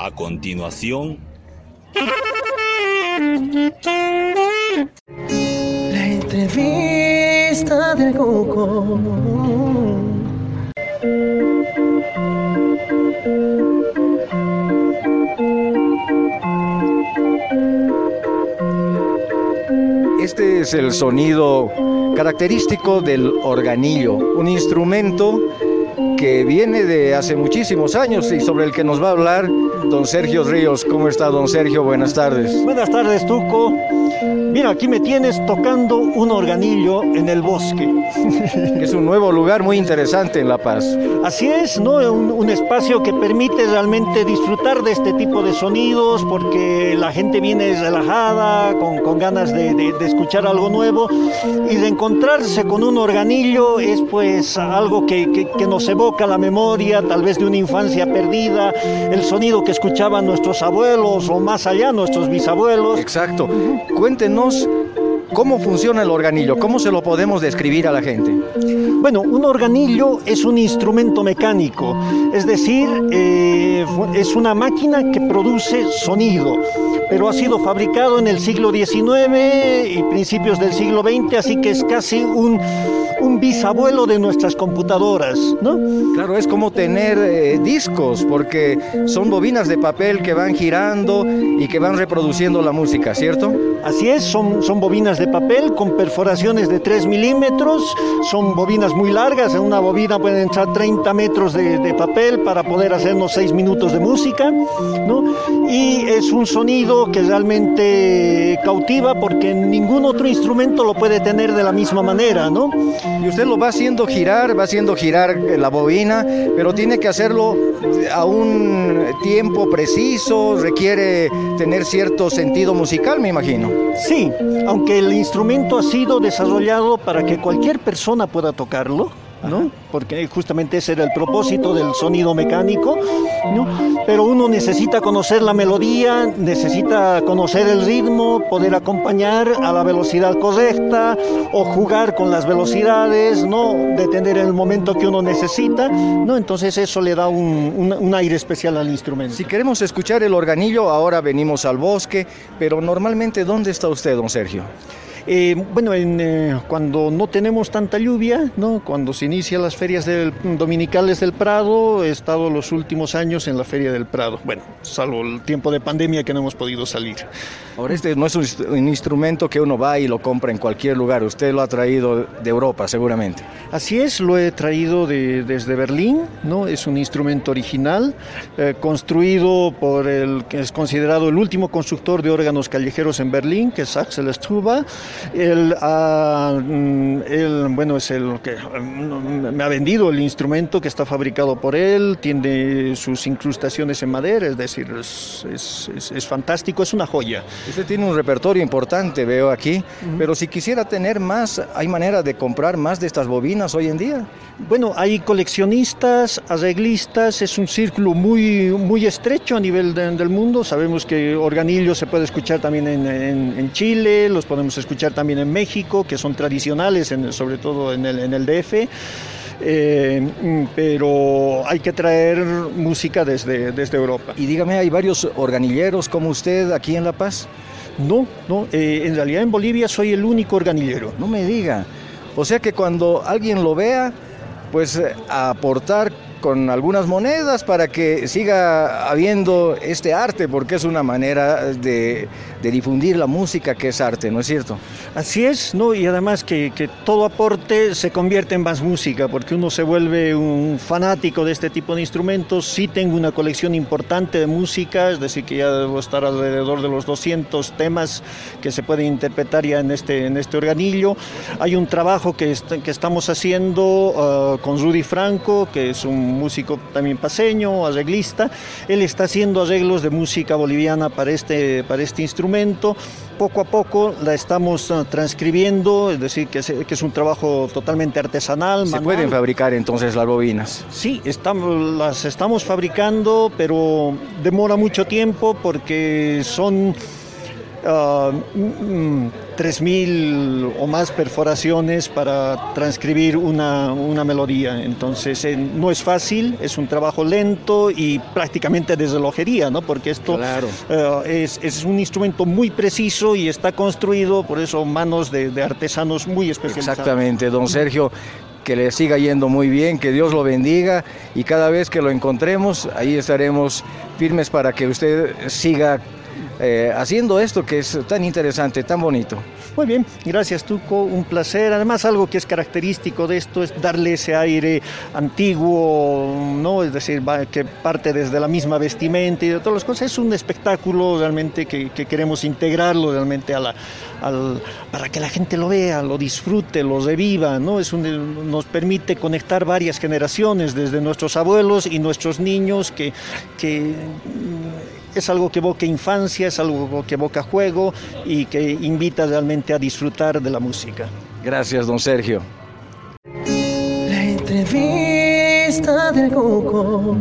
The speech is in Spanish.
A continuación... La entrevista del Coco. Este es el sonido característico del organillo, un instrumento que viene de hace muchísimos años y sobre el que nos va a hablar don Sergio Ríos. ¿Cómo está don Sergio? Buenas tardes. Buenas tardes, Tuco. Mira, aquí me tienes tocando un organillo en el bosque. es un nuevo lugar muy interesante en La Paz. Así es, ¿no? Un, un, espacio que permite realmente disfrutar de este tipo de sonidos porque la gente viene relajada, con, con ganas de, de, de, escuchar algo nuevo y de encontrarse con un organillo es pues algo que, que, que nos evoca la memoria, tal vez de una infancia perdida, el sonido que escuchaban nuestros abuelos o más allá nuestros bisabuelos. Exacto. Cuéntenos ¿Cómo funciona el organillo? ¿Cómo se lo podemos describir a la gente? Bueno, un organillo es un instrumento mecánico, es decir, eh, es una máquina que produce sonido, pero ha sido fabricado en el siglo XIX y principios del siglo XX, así que es casi un, un bisabuelo de nuestras computadoras, ¿no? Claro, es como tener eh, discos, porque son bobinas de papel que van girando y que van reproduciendo la música, ¿cierto? Así es, son, son bobinas de papel con perforaciones de 3 milímetros, son bobinas muy largas, en una bobina pueden entrar 30 metros de, de papel para poder hacernos 6 minutos de música, ¿no? Y es un sonido que realmente cautiva porque ningún otro instrumento lo puede tener de la misma manera, ¿no? Y usted lo va haciendo girar, va haciendo girar la bobina, pero tiene que hacerlo a un tiempo preciso, requiere tener cierto sentido musical, me imagino. Sí, aunque el instrumento ha sido desarrollado para que cualquier persona pueda tocarlo, ¿no? Porque justamente ese era el propósito del sonido mecánico, ¿no? Pero uno necesita conocer la melodía, necesita conocer el ritmo, poder acompañar a la velocidad correcta o jugar con las velocidades, ¿no? Detener en el momento que uno necesita, ¿no? Entonces eso le da un, un, un aire especial al instrumento. Si queremos escuchar el organillo, ahora venimos al bosque, pero normalmente, ¿dónde está usted, don Sergio? Eh, bueno, en, eh, cuando no tenemos tanta lluvia, ¿no? cuando se inician las ferias del, dominicales del Prado, he estado los últimos años en la Feria del Prado. Bueno, salvo el tiempo de pandemia que no hemos podido salir. Ahora, este no es un, un instrumento que uno va y lo compra en cualquier lugar. Usted lo ha traído de Europa, seguramente. Así es, lo he traído de, desde Berlín. ¿no? Es un instrumento original, eh, construido por el que es considerado el último constructor de órganos callejeros en Berlín, que es Axel Struba. Él, uh, él, bueno, es el que me ha vendido el instrumento que está fabricado por él, tiene sus incrustaciones en madera, es decir, es, es, es, es fantástico, es una joya. Usted tiene un repertorio importante, veo aquí, uh -huh. pero si quisiera tener más, ¿hay manera de comprar más de estas bobinas hoy en día? Bueno, hay coleccionistas, arreglistas, es un círculo muy, muy estrecho a nivel de, del mundo. Sabemos que Organillo se puede escuchar también en, en, en Chile, los podemos escuchar también en México, que son tradicionales, en, sobre todo en el, en el DF. Eh, pero hay que traer música desde, desde Europa. Y dígame, ¿hay varios organilleros como usted aquí en La Paz? No, no, eh, en realidad en Bolivia soy el único organillero. No me diga. O sea que cuando alguien lo vea, pues eh, aportar con algunas monedas para que siga habiendo este arte, porque es una manera de, de, difundir la música que es arte, ¿no es cierto? Así es, ¿no? Y además que, que, todo aporte se convierte en más música, porque uno se vuelve un fanático de este tipo de instrumentos. Sí tengo una colección importante de música, es decir, que ya debo estar alrededor de los 200 temas que se pueden interpretar ya en este, en este organillo. Hay un trabajo que, est que estamos haciendo uh, con Rudy Franco, que es un músico también paseño, arreglista. Él está haciendo arreglos de música boliviana para este, para este instrumento. Poco a poco la estamos uh, transcribiendo, es decir, que es, que es, un trabajo totalmente artesanal. ¿Se manual. pueden fabricar entonces las bobinas? Sí, estamos, las estamos fabricando, pero demora mucho tiempo porque son 3.000 o más perforaciones para transcribir una, una melodía. Entonces eh, no es fácil, es un trabajo lento y prácticamente desde lojería, ¿no? porque esto Claro. uh, es, es un instrumento muy preciso y está construido por eso manos de, de artesanos muy especializados. Exactamente, don Sergio, que le siga yendo muy bien, que Dios lo bendiga y cada vez que lo encontremos, ahí estaremos firmes para que usted siga eh, haciendo esto que es tan interesante, tan bonito. Muy bien, gracias Tuco, un placer. Además algo que es característico de esto es darle ese aire antiguo, ¿no? Es decir, que parte desde la misma vestimenta y de todas las cosas. Es un espectáculo realmente que, que queremos integrarlo realmente a la, al- para que la gente lo vea, lo disfrute, lo reviva, ¿no? Es un- nos permite conectar varias generaciones, desde nuestros abuelos y nuestros niños, que, que es algo que evoca infancia, es algo que evoca juego y que invita realmente a disfrutar de la música. Gracias, don Sergio. La entrevista del Cuco.